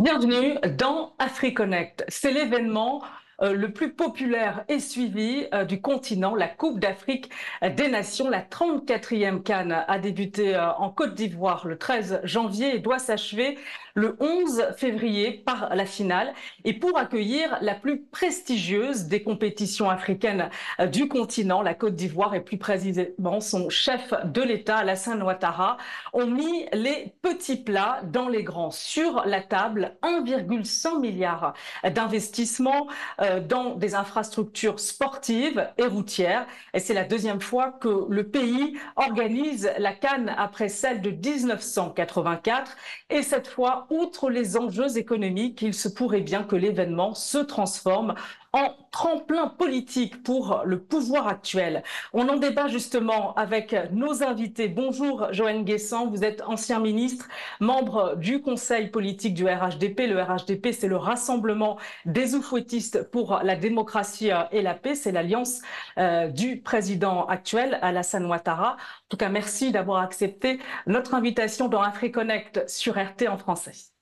Bienvenue dans AfriConnect. C'est l'événement euh, le plus populaire et suivi euh, du continent, la Coupe d'Afrique des Nations. La 34e Cannes a débuté euh, en Côte d'Ivoire le 13 janvier et doit s'achever le 11 février par la finale. Et pour accueillir la plus prestigieuse des compétitions africaines du continent, la Côte d'Ivoire et plus précisément son chef de l'État, Alassane Ouattara, ont mis les petits plats dans les grands. Sur la table, 1,1 milliard d'investissements euh, dans des infrastructures sportives et routières. Et c'est la deuxième fois que le pays organise la Cannes après celle de 1984. Et cette fois, outre les enjeux économiques, il se pourrait bien que l'événement se transforme en tremplin politique pour le pouvoir actuel. On en débat justement avec nos invités. Bonjour Joanne Guessant, vous êtes ancien ministre, membre du conseil politique du RHDP. Le RHDP, c'est le Rassemblement des oufouettistes pour la démocratie et la paix. C'est l'alliance euh, du président actuel, Alassane Ouattara. En tout cas, merci d'avoir accepté notre invitation dans AfriConnect sur RT en français.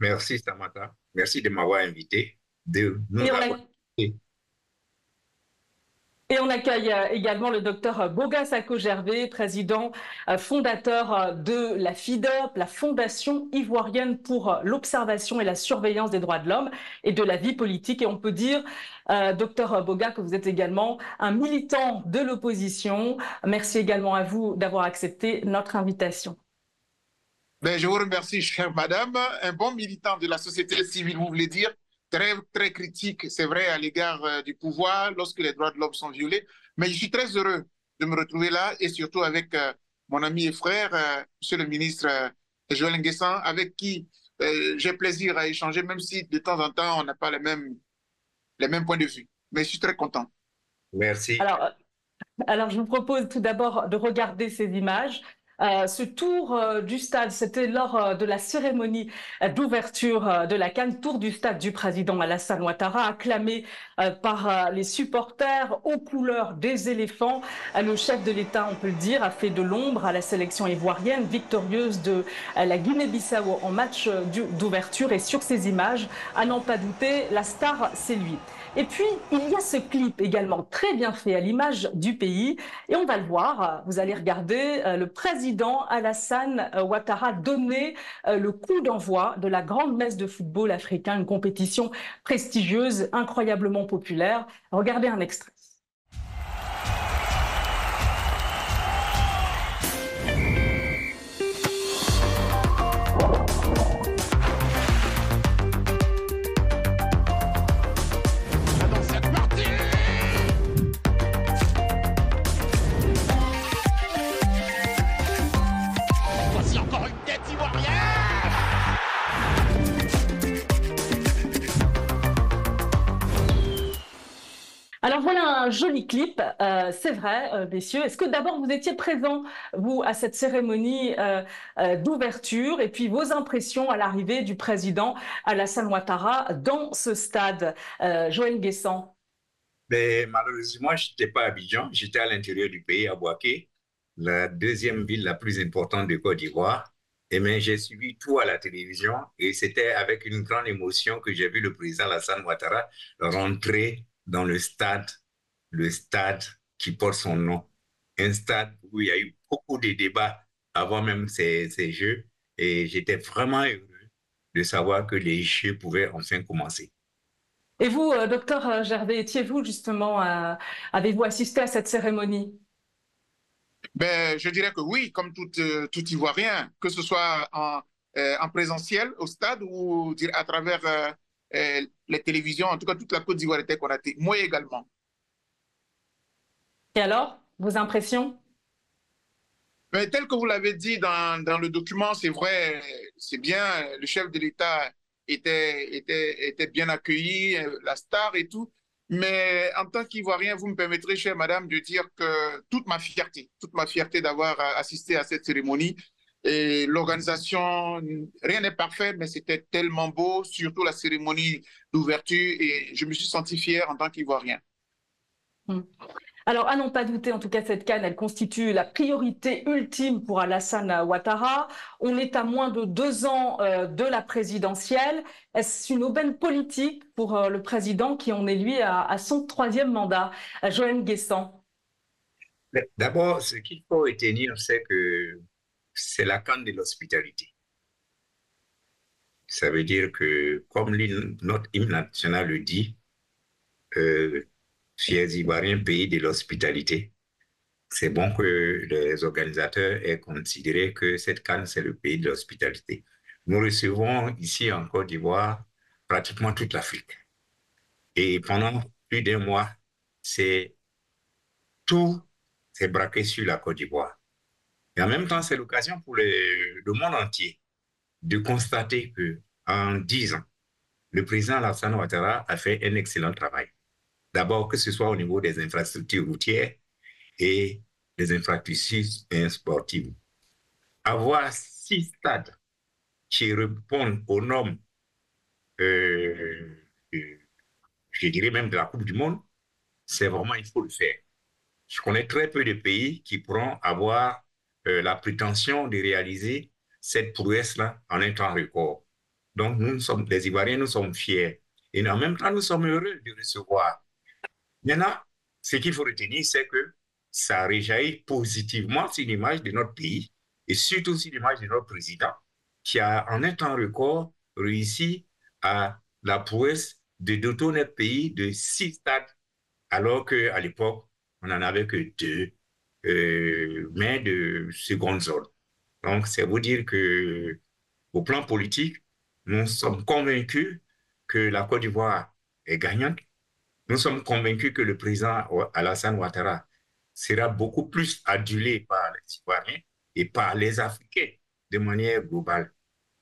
Merci Samantha. Merci de m'avoir invité. De nous et on accueille euh, également le docteur Boga Sako-Gervais, président euh, fondateur euh, de la FIDOP, la Fondation ivoirienne pour l'observation et la surveillance des droits de l'homme et de la vie politique. Et on peut dire, docteur Boga, que vous êtes également un militant de l'opposition. Merci également à vous d'avoir accepté notre invitation. Ben, je vous remercie, chère madame. Un bon militant de la société civile, vous voulez dire? Très, très critique, c'est vrai, à l'égard euh, du pouvoir lorsque les droits de l'homme sont violés. Mais je suis très heureux de me retrouver là et surtout avec euh, mon ami et frère, euh, Monsieur le ministre Joël Nguessan, avec qui j'ai plaisir à échanger, même si de temps en temps, on n'a pas les mêmes, les mêmes points de vue. Mais je suis très content. Merci. Alors, alors je vous propose tout d'abord de regarder ces images. Euh, ce tour euh, du stade, c'était lors euh, de la cérémonie d'ouverture de la Cannes, tour du stade du président Alassane Ouattara, acclamé par les supporters aux couleurs des éléphants. le chef de l'État, on peut le dire, a fait de l'ombre à la sélection ivoirienne, victorieuse de la Guinée-Bissau en match d'ouverture. Et sur ces images, à n'en pas douter, la star, c'est lui. Et puis, il y a ce clip également très bien fait à l'image du pays. Et on va le voir. Vous allez regarder euh, le président Alassane euh, Ouattara donner euh, le coup d'envoi de la grande messe de football africain, une compétition prestigieuse, incroyablement populaire. Regardez un extrait. Un joli clip, euh, c'est vrai, euh, messieurs. Est-ce que d'abord vous étiez présents, vous, à cette cérémonie euh, d'ouverture et puis vos impressions à l'arrivée du président Alassane Ouattara dans ce stade Joël Guessant? Ben, Malheureusement, je n'étais pas à Abidjan, j'étais à l'intérieur du pays, à Boaké, la deuxième ville la plus importante de Côte d'Ivoire. Et mais j'ai suivi tout à la télévision et c'était avec une grande émotion que j'ai vu le président Alassane Ouattara rentrer dans le stade, le stade qui porte son nom. Un stade où il y a eu beaucoup de débats avant même ces, ces Jeux. Et j'étais vraiment heureux de savoir que les Jeux pouvaient enfin commencer. Et vous, euh, docteur Gervais, étiez-vous justement, euh, avez-vous assisté à cette cérémonie? Ben, Je dirais que oui, comme tout, euh, tout Ivoirien, que ce soit en, en présentiel au stade ou à travers euh, les télévisions, en tout cas toute la Côte d'Ivoire était connectée. Moi également. Et alors, vos impressions? Mais Tel que vous l'avez dit dans, dans, le document, c'est vrai, c'est bien, le chef de l'État était, était, était bien accueilli, la star et tout. Mais en tant qu'Ivoirien, vous me permettrez, chère madame, de dire que toute ma fierté, toute ma fierté d'avoir assisté à cette cérémonie, et l'organisation, rien n'est parfait, mais c'était tellement beau, surtout la cérémonie d'ouverture, et je me suis senti fier en tant qu'Ivoirien. Hmm. Alors, à n'en pas douter, en tout cas, cette canne, elle constitue la priorité ultime pour Alassane Ouattara. On est à moins de deux ans euh, de la présidentielle. Est-ce une aubaine politique pour euh, le président qui en est, lui, à, son troisième mandat? Joanne Guessant. D'abord, ce qu'il faut retenir, c'est que c'est la canne de l'hospitalité. Ça veut dire que, comme notre hymne national le dit, euh, fiers Ivoiriens, pays de l'hospitalité. C'est bon que les organisateurs aient considéré que cette canne, c'est le pays de l'hospitalité. Nous recevons ici en Côte d'Ivoire pratiquement toute l'Afrique. Et pendant plus d'un mois, c'est tout s'est braqué sur la Côte d'Ivoire. Et en même temps, c'est l'occasion pour le, le monde entier de constater que en dix ans, le président Alassane Ouattara a fait un excellent travail. D'abord, que ce soit au niveau des infrastructures routières et des infrastructures sportives. Avoir six stades qui répondent aux normes, euh, je dirais même de la Coupe du Monde, c'est vraiment, il faut le faire. Je connais très peu de pays qui pourront avoir euh, la prétention de réaliser cette prouesse-là en un temps record. Donc, nous sommes, les Ivoiriens, nous sommes fiers. Et en même temps, nous sommes heureux de recevoir Maintenant, ce qu'il faut retenir, c'est que ça réjaillit positivement sur l'image de notre pays et surtout sur l'image de notre président, qui a en un temps record réussi à la prouesse de doter notre pays de six stades, alors qu'à l'époque, on n'en avait que deux, euh, mais de seconde zone. Donc, c'est vous dire que au plan politique, nous sommes convaincus que la Côte d'Ivoire est gagnante nous sommes convaincus que le président Alassane Ouattara sera beaucoup plus adulé par les citoyens et par les Africains de manière globale.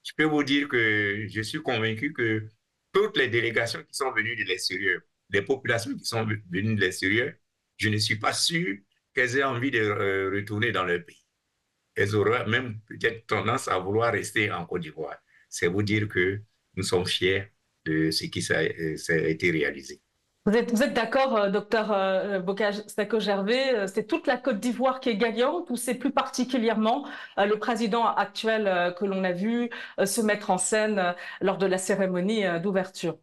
Je peux vous dire que je suis convaincu que toutes les délégations qui sont venues de l'extérieur, les populations qui sont venues de l'extérieur, je ne suis pas sûr qu'elles aient envie de euh, retourner dans leur pays. Elles auraient même peut-être tendance à vouloir rester en Côte d'Ivoire. C'est vous dire que nous sommes fiers de ce qui a euh, été réalisé. Vous êtes, vous êtes d'accord, euh, docteur euh, Bocage Stako-Gervais, euh, c'est toute la Côte d'Ivoire qui est gagnante ou c'est plus particulièrement le président actuel que l'on a vu se mettre en scène lors de la cérémonie d'ouverture?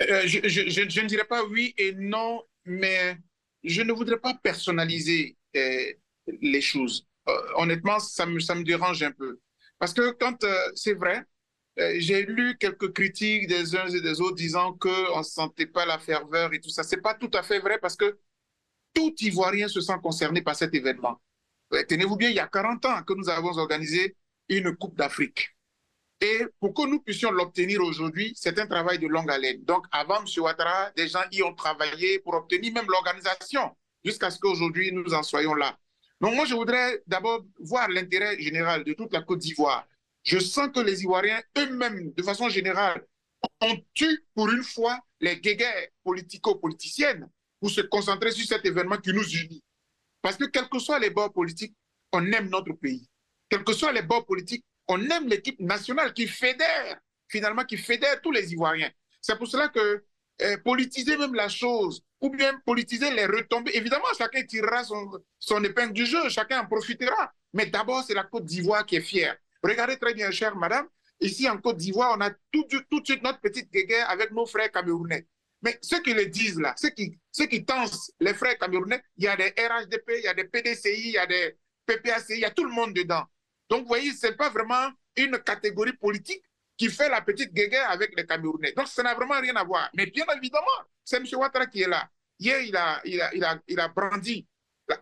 Je, ne dirais pas oui et non, mais je ne voudrais pas personnaliser les choses. honnêtement, ça me, ça me dérange un peu. Parce que quand c'est vrai, j'ai lu quelques critiques des uns et des autres disant qu'on ne sentait pas la ferveur et tout ça. Ce n'est pas tout à fait vrai parce que tout Ivoirien se sent concerné par cet événement. Tenez-vous bien, il y a 40 ans que nous avons organisé une Coupe d'Afrique. Et pour que nous puissions l'obtenir aujourd'hui, c'est un travail de longue haleine. Donc, avant M. Ouattara, des gens y ont travaillé pour obtenir même l'organisation, jusqu'à ce qu'aujourd'hui, nous en soyons là. Donc, moi, je voudrais d'abord voir l'intérêt général de toute la Côte d'Ivoire je sens que les Ivoiriens eux-mêmes, de façon générale, ont eu pour une fois les guéguerres politico-politiciennes pour se concentrer sur cet événement qui nous unit. Parce que quels que soient les bords politiques, on aime notre pays. Quels que soient les bords politiques, on aime l'équipe nationale qui fédère, finalement, qui fédère tous les Ivoiriens. C'est pour cela que euh, politiser même la chose, ou bien politiser les retombées, évidemment, chacun tirera son, son épingle du jeu, chacun en profitera. Mais d'abord, c'est la Côte d'Ivoire qui est fière. Regardez très bien, chère madame, ici en Côte d'Ivoire, on a tout, de suite notre petite guerre avec nos frères camerounais. Mais ceux qui le disent là, ceux qui, ceux tensent les frères camerounais, il y a des RHDP, il y a des PDCI, il y a des PPACI, il y a tout le monde dedans. Donc, vous voyez, ce n'est pas vraiment une catégorie politique qui fait la petite guerre avec les Camerounais. Donc, ça n'a vraiment rien à voir. Mais bien évidemment, c'est M. Ouattara qui est là. Hier, il a brandi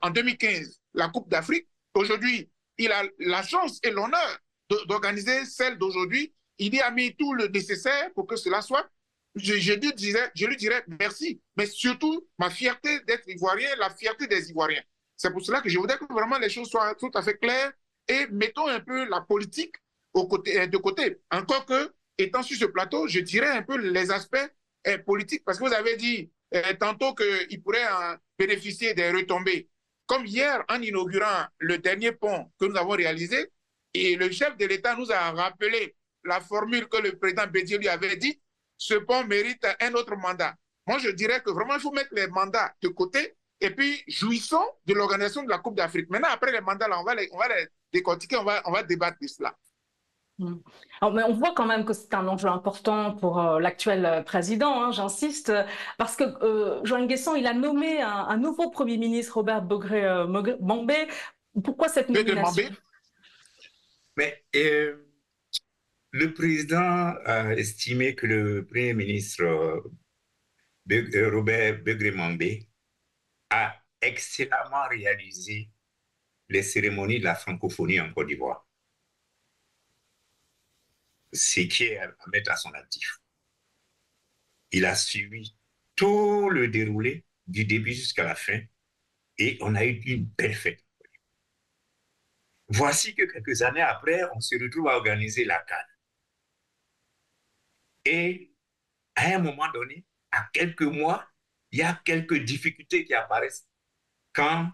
en 2015 la Coupe d'Afrique. Aujourd'hui, il a la chance et l'honneur d'organiser celle d'aujourd'hui. Il y a mis tout le nécessaire pour que cela soit. Je, lui dirais, je lui dirais merci, mais surtout ma fierté d'être ivoirien, la fierté des Ivoiriens. C'est pour cela que je voudrais que vraiment les choses soient tout à fait claires et mettons un peu la politique au côté, euh, de côté. Encore que, étant sur ce plateau, je dirais un peu les aspects euh, politiques, parce que vous avez dit euh, tantôt qu'il pourrait bénéficier des retombées. Comme hier, en inaugurant le dernier pont que nous avons réalisé, et le chef de l'État nous a rappelé la formule que le président Bédier lui avait dit, ce pont mérite un autre mandat. moi je dirais que vraiment il faut mettre les mandats de côté et puis jouissons de l'organisation de la Coupe d'Afrique. Maintenant, après les mandats, là, on va les, on va les décortiquer, on va, on va débattre de cela. Hmm. mais on voit quand même que c'est un enjeu important pour euh, l'actuel président, hein, j'insiste, parce que euh, Joël Guesson, il a nommé un, nouveau Premier ministre, Robert Bogré euh. Pourquoi cette nomination? Mais le président a estimé que le Premier ministre Robert Bogré Mambé a excellemment réalisé les cérémonies de la francophonie en Côte d'Ivoire ce qui est à mettre à son actif. Il a suivi tout le déroulé du début jusqu'à la fin et on a eu une belle fête. Voici que quelques années après, on se retrouve à organiser la CAN. Et à un moment donné, à quelques mois, il y a quelques difficultés qui apparaissent quant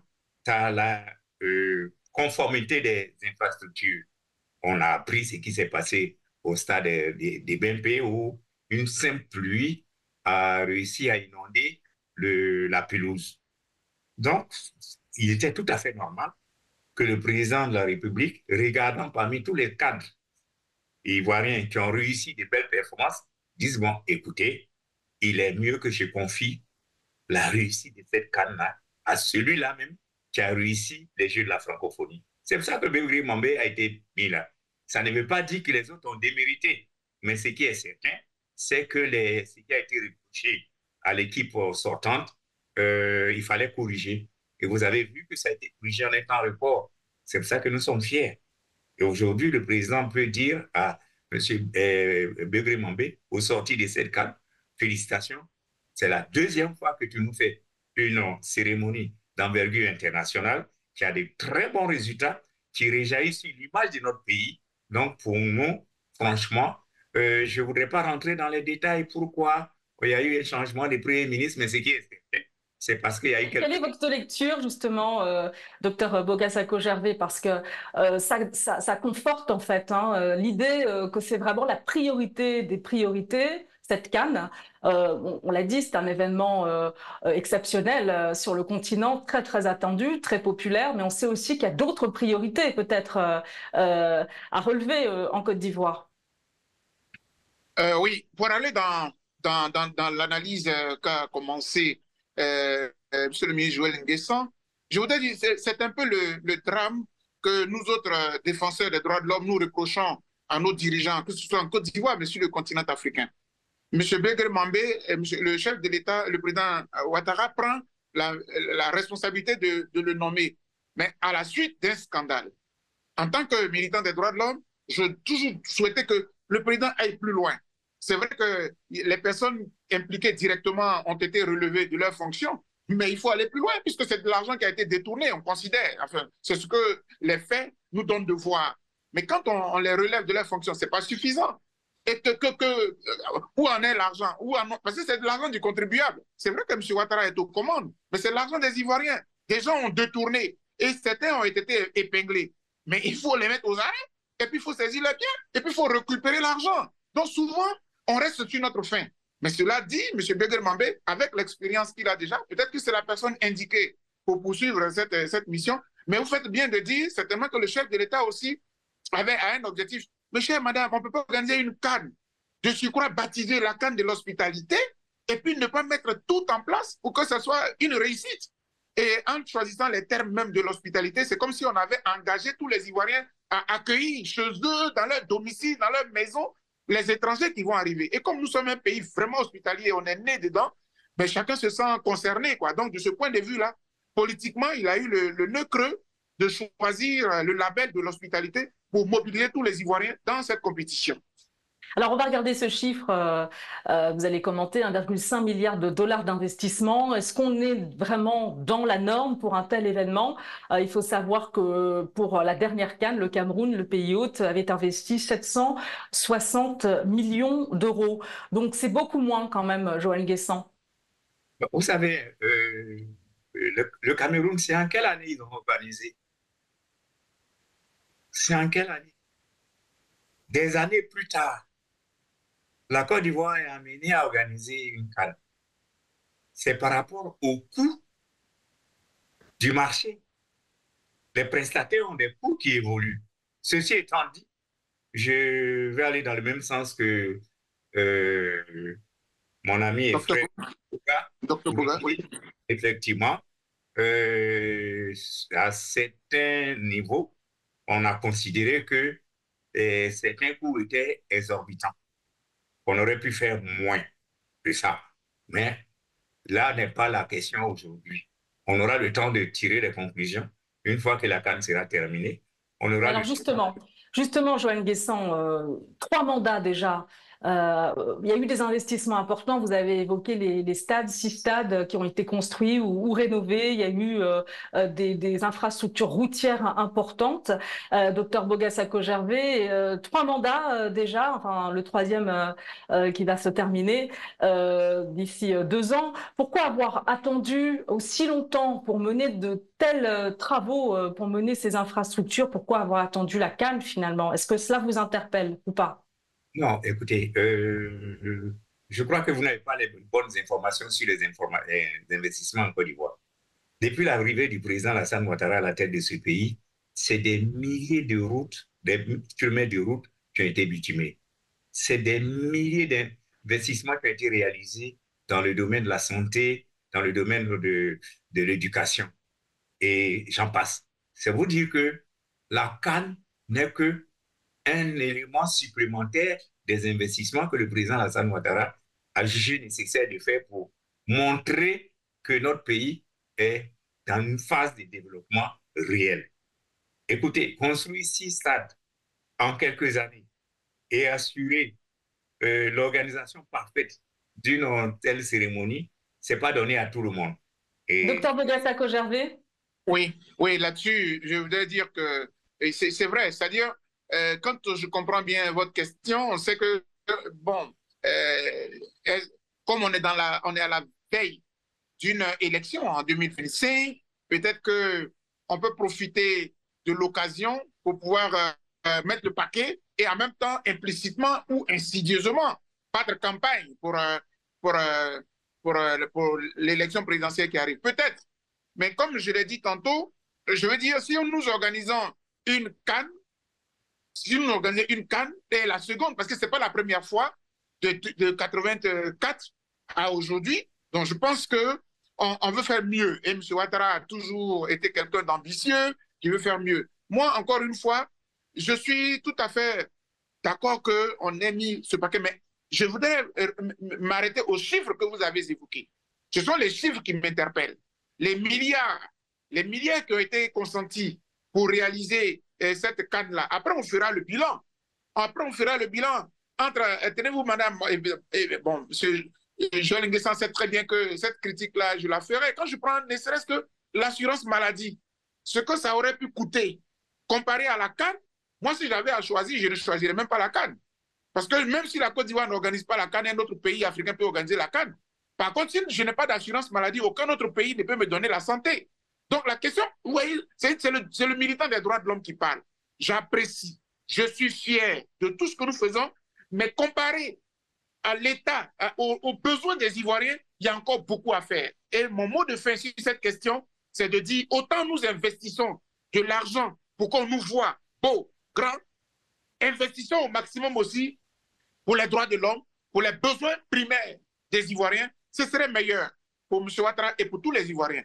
à la euh, conformité des infrastructures. On a appris ce qui s'est passé au stade des, BMP où une simple pluie a réussi à inonder la pelouse. Donc, il était tout à fait normal que le président de la République, regardant parmi tous les cadres ivoiriens qui ont réussi des belles performances, dise, bon, écoutez, il est mieux que je confie la réussite de cette canne-là à celui-là même qui a réussi les Jeux de la francophonie. C'est pour ça que Béouli Mambé a été mis là. Ça ne veut pas dire que les autres ont démérité, mais ce qui est certain, c'est que les, ce qui a été reproché à l'équipe sortante, euh, il fallait corriger. Et vous avez vu que ça a été corrigé en étant report. C'est pour ça que nous sommes fiers. Et aujourd'hui, le président peut dire à M. Euh, Begré Mambé, au sorti de cette cadre, félicitations, c'est la deuxième fois que tu nous fais une cérémonie d'envergure internationale qui a de très bons résultats, qui réjaillit sur l'image de notre pays donc, pour nous, franchement, euh, je ne voudrais pas rentrer dans les détails pourquoi il y a eu un changement de Premier ministre, mais ce qui est c'est parce qu'il y a eu Quelle est votre lecture, justement, euh, docteur Bogasako-Gervais Parce que euh, ça, ça, conforte, en fait, hein, l'idée que c'est vraiment la priorité des priorités cette canne. Euh, on, l'a dit, c'est un événement euh, euh, exceptionnel sur le continent, très très attendu, très populaire, mais on sait aussi qu'il y a d'autres priorités peut-être à relever en Côte d'Ivoire. oui, pour aller dans, dans, dans, l'analyse qu'a commencé M. le ministre Joël Nguessan, je voudrais dire, c'est un peu le, le drame que nous autres défenseurs des droits de l'homme, nous reprochons à nos dirigeants, que ce soit en Côte d'Ivoire, mais sur le continent africain. M. Begre Mambé, le chef de l'État, le président Ouattara, prend la, responsabilité de, le nommer, mais à la suite d'un scandale. En tant que militant des droits de l'homme, je toujours souhaitais que le président aille plus loin. C'est vrai que les personnes impliquées directement ont été relevées de leurs fonctions, mais il faut aller plus loin puisque c'est de l'argent qui a été détourné, on considère. Enfin, c'est ce que les faits nous donnent de voir. Mais quand on, les relève de leurs fonctions, ce n'est pas suffisant et que, que, euh, où en est l'argent? Parce que c'est de l'argent du contribuable. C'est vrai que M. Ouattara est aux commandes, mais c'est l'argent des Ivoiriens. Des gens ont détourné et certains ont été épinglés. Mais il faut les mettre aux arrêts et puis il faut saisir les biens et puis il faut récupérer l'argent. Donc souvent, on reste sur notre fin. Mais cela dit, M. Beger Mambé, avec l'expérience qu'il a déjà, peut-être que c'est la personne indiquée pour poursuivre cette, cette mission. Mais vous faites bien de dire certainement que le chef de l'État aussi avait un objectif mais chère madame, on ne peut pas organiser une canne de surcroît baptiser la canne de l'hospitalité et puis ne pas mettre tout en place pour que ce soit une réussite. Et en choisissant les termes même de l'hospitalité, c'est comme si on avait engagé tous les Ivoiriens à accueillir chez eux, dans leur domicile, dans leur maison, les étrangers qui vont arriver. Et comme nous sommes un pays vraiment hospitalier, on est né dedans, mais chacun se sent concerné. Quoi. Donc, de ce point de vue-là, politiquement, il a eu le, le creux de choisir le label de l'hospitalité pour mobiliser tous les Ivoiriens dans cette compétition. Alors, on va regarder ce chiffre. Euh, euh, vous allez commenter 1,5 milliard de dollars d'investissement. Est-ce qu'on est vraiment dans la norme pour un tel événement? Euh, Il faut savoir que pour la dernière canne, le Cameroun, le pays hôte, avait investi 760 millions d'euros. Donc, c'est beaucoup moins quand même, Joël Guessant. Vous savez, le, le, Cameroun, c'est en quelle année ils ont organisé? C'est en quelle année? Des années plus tard, la Côte d'Ivoire est amenée à organiser une canne. c'est par rapport au coût du marché. Les prestataires ont des coûts qui évoluent. Ceci étant dit, je vais aller dans le même sens que euh, mon ami et frère Dr. oui. Effectivement, euh, à certains niveaux, on a considéré que euh, certains coûts étaient exorbitants. On aurait pu faire moins de ça. Mais là n'est pas la question aujourd'hui. On aura le temps de tirer les conclusions une fois que la canne sera terminée. On aura Alors justement, justement, Joanne Guessant, euh, trois mandats déjà euh, il y a eu des investissements importants. Vous avez évoqué les, stades, six stades qui ont été construits ou, rénovés. Il y a eu euh, euh, des, infrastructures routières importantes. docteur Bogassako-Gervais, trois mandats déjà, enfin le troisième qui va se terminer d'ici deux ans. Pourquoi avoir attendu aussi longtemps pour mener de tels travaux, pour mener ces infrastructures? Pourquoi avoir attendu la Cannes finalement? Est-ce que cela vous interpelle ou pas? Non, écoutez, euh, je crois que vous n'avez pas les bonnes informations sur les, investissements en Côte d'Ivoire. Depuis l'arrivée du président Alassane Ouattara à la tête de ce pays, c'est des milliers de routes, des kilomètres de routes qui ont été bitumés. C'est des milliers d'investissements qui ont été réalisés dans le domaine de la santé, dans le domaine de, de l'éducation. Et j'en passe. C'est vous dire que la Cannes n'est que un élément supplémentaire des investissements que le président Hassan Ouattara a jugé nécessaire de faire pour montrer que notre pays est dans une phase de développement réel. Écoutez, construire six stades en quelques années et assurer euh, l'organisation parfaite d'une telle cérémonie, c'est pas donné à tout le monde. Et... Docteur Bogassako Gervais Oui, oui, là-dessus, je voudrais dire que c'est vrai, c'est-à-dire euh, quand je comprends bien votre question, on sait que, bon, euh, comme on est, dans la, on est à la veille d'une élection en 2025, peut-être qu'on peut profiter de l'occasion pour pouvoir euh, mettre le paquet et en même temps, implicitement ou insidieusement, battre campagne pour, pour, pour, pour l'élection présidentielle qui arrive. Peut-être. Mais comme je l'ai dit tantôt, je veux dire, si nous organisons une canne si nous organisons une canne, c'est la seconde, parce que ce n'est pas la première fois de, de, 84 à aujourd'hui. Donc, je pense qu'on on veut faire mieux. Et M. Ouattara a toujours été quelqu'un d'ambitieux qui veut faire mieux. Moi, encore une fois, je suis tout à fait d'accord qu'on ait mis ce paquet, mais je voudrais euh, m'arrêter aux chiffres que vous avez évoqués. Ce sont les chiffres qui m'interpellent. Les milliards, les milliards qui ont été consentis pour réaliser cette canne-là. Après, on fera le bilan. Après, on fera le bilan. Entre, euh, tenez-vous, madame, bon, monsieur Joël Nguessan sait très bien que cette critique-là, je la ferai. Quand je prends ne serait-ce que l'assurance maladie, ce que ça aurait pu coûter comparé à la canne, moi, si j'avais à choisir, je ne choisirais même pas la canne. Parce que même si la Côte d'Ivoire n'organise pas la canne, un autre pays africain peut organiser la canne. Par contre, si je n'ai pas d'assurance maladie, aucun autre pays ne peut me donner la santé. Donc la question, c'est le, militant des droits de l'homme qui parle. J'apprécie, je suis fier de tout ce que nous faisons, mais comparé à l'État, aux, besoins des Ivoiriens, il y a encore beaucoup à faire. Et mon mot de fin sur cette question, c'est de dire, autant nous investissons de l'argent pour qu'on nous voit beau, grand, investissons au maximum aussi pour les droits de l'homme, pour les besoins primaires des Ivoiriens. Ce serait meilleur pour M. Ouattara et pour tous les Ivoiriens.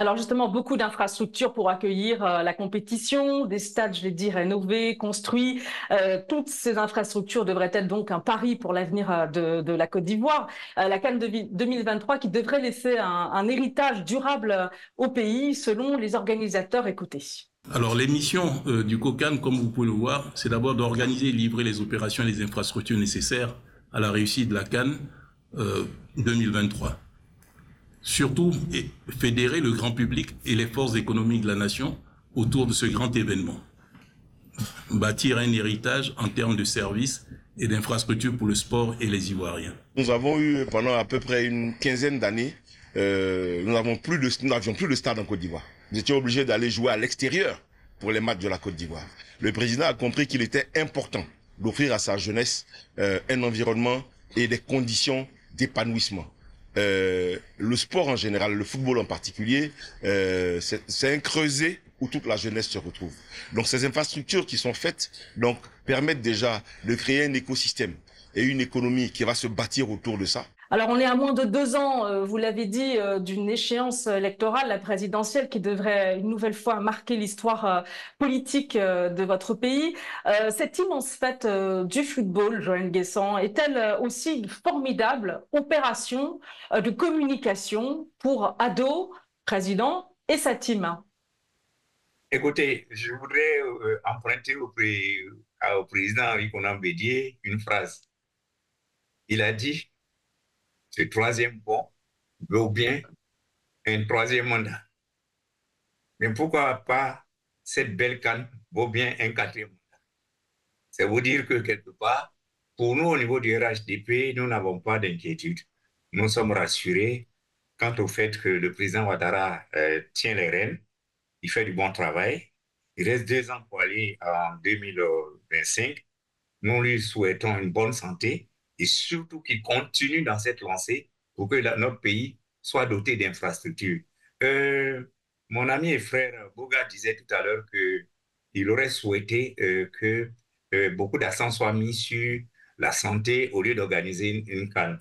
Alors justement, beaucoup d'infrastructures pour accueillir euh, la compétition, des stades, je l'ai dit, rénovés, construits. Euh, toutes ces infrastructures devraient être donc un pari pour l'avenir euh, de, la Côte d'Ivoire. la Cannes 2023 qui devrait laisser un, héritage durable au pays, selon les organisateurs. Écoutez. Alors les missions du COCAN, comme vous pouvez le voir, c'est d'abord d'organiser et livrer les opérations et les infrastructures nécessaires à la réussite de la Cannes 2023 surtout fédérer le grand public et les forces économiques de la nation autour de ce grand événement. Bâtir un héritage en termes de services et d'infrastructures pour le sport et les Ivoiriens. Nous avons eu pendant à peu près une quinzaine d'années, euh, nous n'avions plus, de, stade en Côte d'Ivoire. Nous étions obligés d'aller jouer à l'extérieur pour les matchs de la Côte d'Ivoire. Le président a compris qu'il était important d'offrir à sa jeunesse euh, un environnement et des conditions d'épanouissement. Euh, le sport en général, le football en particulier, euh, c'est un creuset où toute la jeunesse se retrouve. Donc ces infrastructures qui sont faites donc permettent déjà de créer un écosystème et une économie qui va se bâtir autour de ça. Alors, on est à moins de deux ans, euh, vous l'avez dit, euh, d'une échéance électorale, la présidentielle, qui devrait une nouvelle fois marquer l'histoire euh, politique de votre pays. Cette immense fête du football, Joël Guessant, est-elle aussi une formidable opération de communication pour Ado, président et sa team? Écoutez, je voudrais emprunter au, président Henri Conan une phrase. Il a dit ce troisième bon vaut bien un troisième mandat. Mais pourquoi pas cette belle canne vaut bien un quatrième mandat? Ça veut dire que quelque part, pour nous au niveau du RHDP, nous n'avons pas d'inquiétude. Nous sommes rassurés quant au fait que le président Ouattara euh, tient les rênes, il fait du bon travail. Il reste deux ans pour aller en 2025. Nous lui souhaitons une bonne santé et surtout qu'il continue dans cette lancée pour que notre pays soit doté d'infrastructures. Euh, mon ami et frère Boga disait tout à l'heure qu'il aurait souhaité euh, que euh, beaucoup d'accent soit mis sur la santé au lieu d'organiser une, une canne.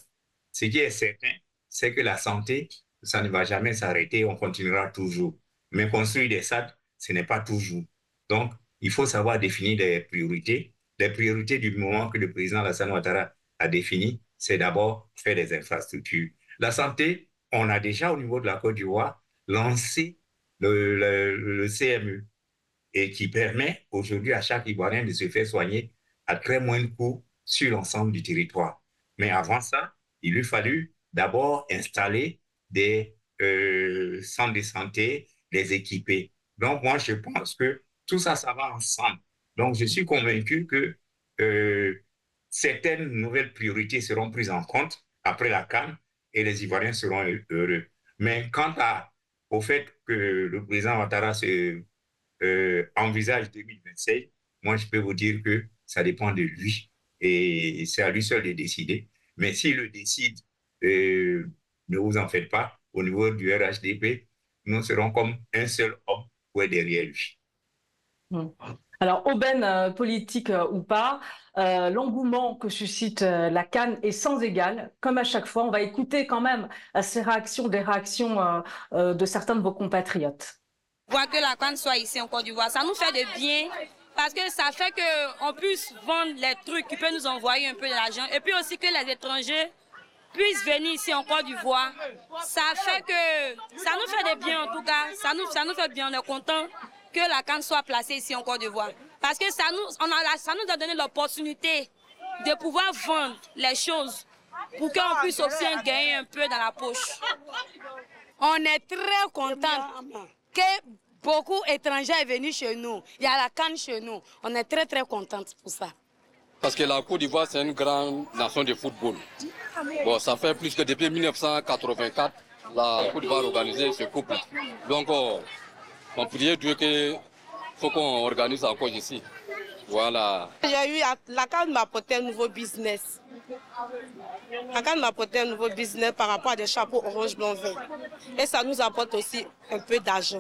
Ce qui est certain, c'est que la santé, ça ne va jamais s'arrêter, on continuera toujours. Mais construire des SAD, ce n'est pas toujours. Donc, il faut savoir définir des priorités. Les priorités du moment que le président Alassane Ouattara a défini, c'est d'abord faire des infrastructures. La santé, on a déjà au niveau de la Côte d'Ivoire lancé le, CMU et qui permet aujourd'hui à chaque Ivoirien de se faire soigner à très moins de coûts sur l'ensemble du territoire. Mais avant ça, il lui fallu d'abord installer des euh, centres de santé, les équiper. Donc moi, je pense que tout ça, ça va ensemble. Donc je suis convaincu que euh, certaines nouvelles priorités seront prises en compte après la CAN et les Ivoiriens seront heureux. Mais quant au fait que le président Ouattara se, euh, envisage 2026, moi je peux vous dire que ça dépend de lui et c'est à lui seul de décider. Mais s'il le décide, euh, ne vous en faites pas, au niveau du RHDP, nous serons comme un seul homme derrière lui. Alors, aubaine euh, politique euh, ou pas, euh, l'engouement que suscite la Cannes est sans égal. Comme à chaque fois, on va écouter quand même ces réactions, des réactions de certains de vos compatriotes. Voir que la Cannes soit ici en Côte d'Ivoire, ça nous fait de bien parce que ça fait qu'on puisse vendre les trucs qui peuvent nous envoyer un peu d'argent et puis aussi que les étrangers puissent venir ici en Côte d'Ivoire. Ça fait que ça nous fait de bien en tout cas, ça nous, ça nous fait bien, on est content que la canne soit placée ici en Côte d'Ivoire. Parce que ça nous, a, donné l'opportunité de pouvoir vendre les choses pour qu'on puisse aussi gagner un peu dans la poche. On est très content que beaucoup d'étrangers sont venus chez nous. Il y a la canne chez nous. On est très très content pour ça. Parce que la Côte d'Ivoire, c'est une grande nation de football. Bon, ça fait plus que depuis 1984, la Côte d'Ivoire a organisé ce couple. Donc, oh, on priait Dieu qu'il faut qu'on organise encore ici. Voilà. J'ai eu, la carte m'a apporté un nouveau business. La carte m'a apporté un nouveau business par rapport à des chapeaux orange, blanc, vert. Et ça nous apporte aussi un peu d'argent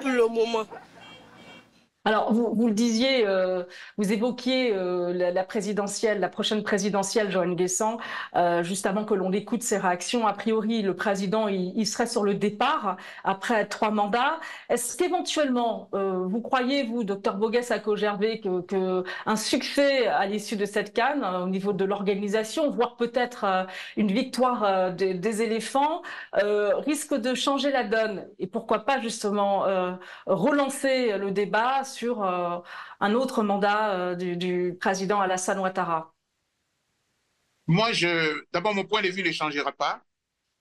pour le moment. Alors, vous, vous le disiez, euh, vous évoquiez euh, la, présidentielle, la prochaine présidentielle, Joanne Guessant, euh, juste avant que l'on écoute ses réactions. A priori, le président, il, serait sur le départ après trois mandats. Est-ce qu'éventuellement, vous croyez, vous, docteur Bogues à Gervais, que, que, un succès à l'issue de cette canne au niveau de l'organisation, voire peut-être une victoire des, des éléphants, risque de changer la donne Et pourquoi pas justement relancer le débat sur euh, un autre mandat euh, du, président Alassane Ouattara Moi, d'abord, mon point de vue ne changera pas.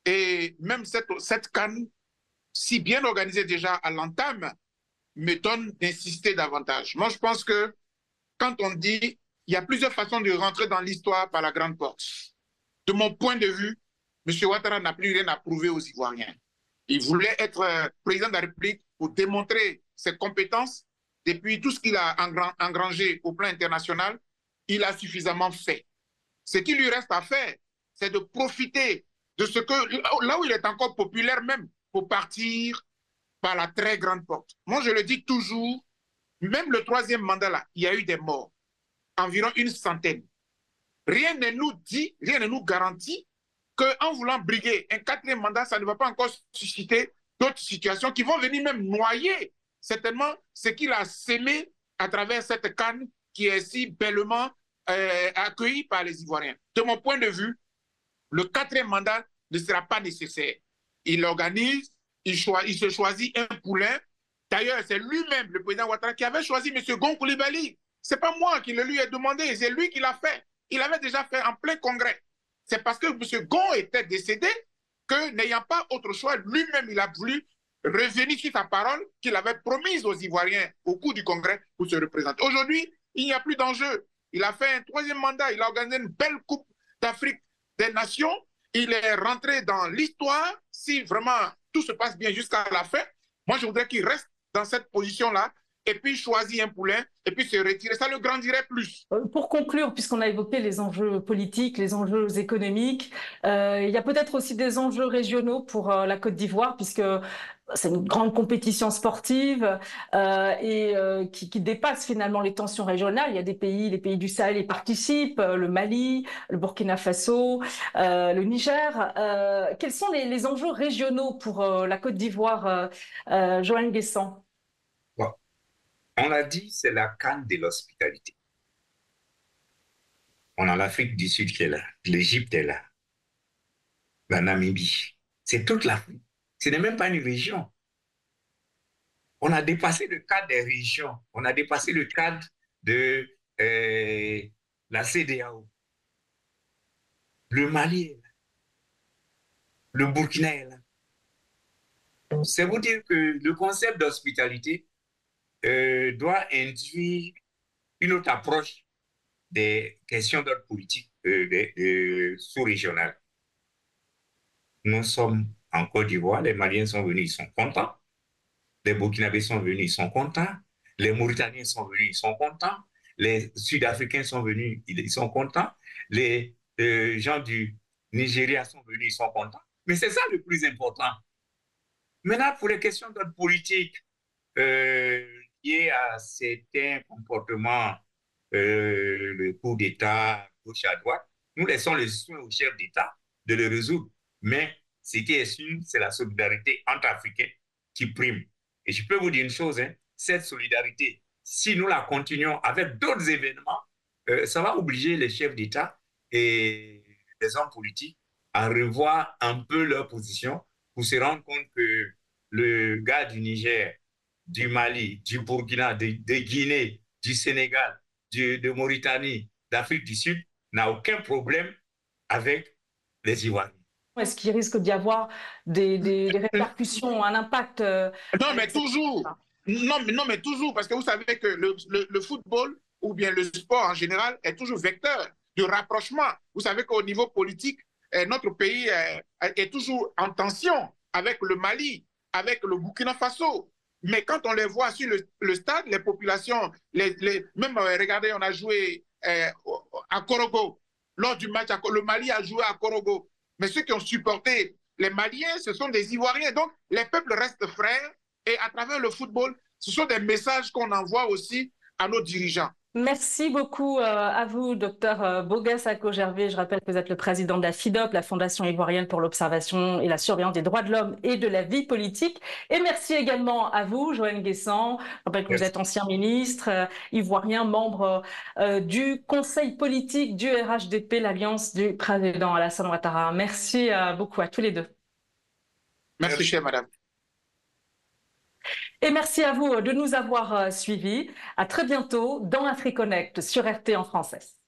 Et même cette, cette canne, si bien organisée déjà à l'entame, me donne d'insister davantage. Moi, je pense que quand on dit il y a plusieurs façons de rentrer dans l'histoire par la grande porte. De mon point de vue, M. Ouattara n'a plus rien à prouver aux Ivoiriens. Il voulait être euh, président de la République pour démontrer ses compétences depuis tout ce qu'il a engrangé au plan international, il a suffisamment fait. Ce qui lui reste à faire, c'est de profiter de ce que, là où il est encore populaire même, pour partir par la très grande porte. Moi, je le dis toujours, même le troisième mandat là, il y a eu des morts, environ une centaine. Rien ne nous dit, rien ne nous garantit qu'en voulant briguer un quatrième mandat, ça ne va pas encore susciter d'autres situations qui vont venir même noyer certainement ce qu'il a sémé à travers cette canne qui est si bellement euh, accueillie par les Ivoiriens. De mon point de vue, le quatrième mandat ne sera pas nécessaire. Il organise, il, se choisit un poulain. D'ailleurs, c'est lui-même, le président Ouattara, qui avait choisi M. Gon Koulibaly. Ce n'est pas moi qui le lui ai demandé, c'est lui qui l'a fait. Il avait déjà fait en plein congrès. C'est parce que M. Gon était décédé que, n'ayant pas autre choix, lui-même, il a voulu revenir sur sa parole qu'il avait promise aux Ivoiriens au cours du congrès pour se représenter. Aujourd'hui, il n'y a plus d'enjeu. Il a fait un troisième mandat, il a organisé une belle Coupe d'Afrique des Nations. Il est rentré dans l'histoire. Si vraiment tout se passe bien jusqu'à la fin, moi, je voudrais qu'il reste dans cette position-là et puis choisir un poulain et puis se retirer. Ça le grandirait plus. Euh, pour conclure, puisqu'on a évoqué les enjeux politiques, les enjeux économiques, euh, il y a peut-être aussi des enjeux régionaux pour euh, la Côte d'Ivoire, puisque c'est une grande compétition sportive euh, et euh, qui, dépasse finalement les tensions régionales. Il y a des pays, les pays du Sahel y participent, le Mali, le Burkina Faso, euh, le Niger. quels sont les, les, enjeux régionaux pour la Côte d'Ivoire, Joanne Guessant? On l'a dit, c'est la canne de l'hospitalité. On a l'Afrique du Sud qui est là, l'Égypte est là, la Namibie. C'est toute l'Afrique. Ce n'est même pas une région. On a dépassé le cadre des régions. On a dépassé le cadre de euh, la CDAO. Le Mali. Le Burkina là. C'est vous dire que le concept d'hospitalité, euh, doit induire une autre approche des questions d'ordre politique euh, sous-régionales. Nous sommes en Côte d'Ivoire, les Maliens sont venus, ils sont contents. Les Burkinabés sont venus, ils sont contents. Les Mauritaniens sont venus, ils sont contents. Les Sud-Africains sont venus, ils sont contents. Les euh, gens du Nigeria sont venus, ils sont contents. Mais c'est ça le plus important. Maintenant, pour les questions d'ordre politique, euh, lié à certains comportements, euh, le coup d'État gauche à droite, nous laissons le soin au chef d'État de le résoudre. Mais ce qui est sûr, c'est la solidarité entre Africains qui prime. Et je peux vous dire une chose, hein, cette solidarité, si nous la continuons avec d'autres événements, euh, ça va obliger les chefs d'État et les hommes politiques à revoir un peu leur position pour se rendre compte que le gars du Niger du Mali, du Burkina, de, Guinée, du Sénégal, de Mauritanie, d'Afrique du Sud, n'a aucun problème avec les Ivoiriens. Est-ce qu'il risque d'y avoir des, répercussions, un impact euh, Non, mais toujours. Non mais, non, mais toujours, parce que vous savez que le, football ou bien le sport en général est toujours vecteur de rapprochement. Vous savez qu'au niveau politique, euh, notre pays euh, est toujours en tension avec le Mali, avec le Burkina Faso, mais quand on les voit sur le, stade, les populations, les, les, même euh, regardez, on a joué euh, à Korogo. Lors du match, le Mali a joué à Korogo. Mais ceux qui ont supporté les Maliens, ce sont des Ivoiriens. Donc, les peuples restent frères. Et à travers le football, ce sont des messages qu'on envoie aussi à nos dirigeants. Merci beaucoup euh, à vous, docteur euh, Bogas Gervais. Je rappelle que vous êtes le président de la FIDOP, la Fondation ivoirienne pour l'observation et la surveillance des droits de l'homme et de la vie politique. Et merci également à vous, Joanne Guessant. Je rappelle que vous êtes ancien ministre euh, ivoirien, membre du conseil politique du RHDP, l'alliance du président Alassane Ouattara. Merci beaucoup à tous les deux. Merci, chère madame. Et merci à vous de nous avoir euh, suivis. À très bientôt dans AfriConnect sur RT en français.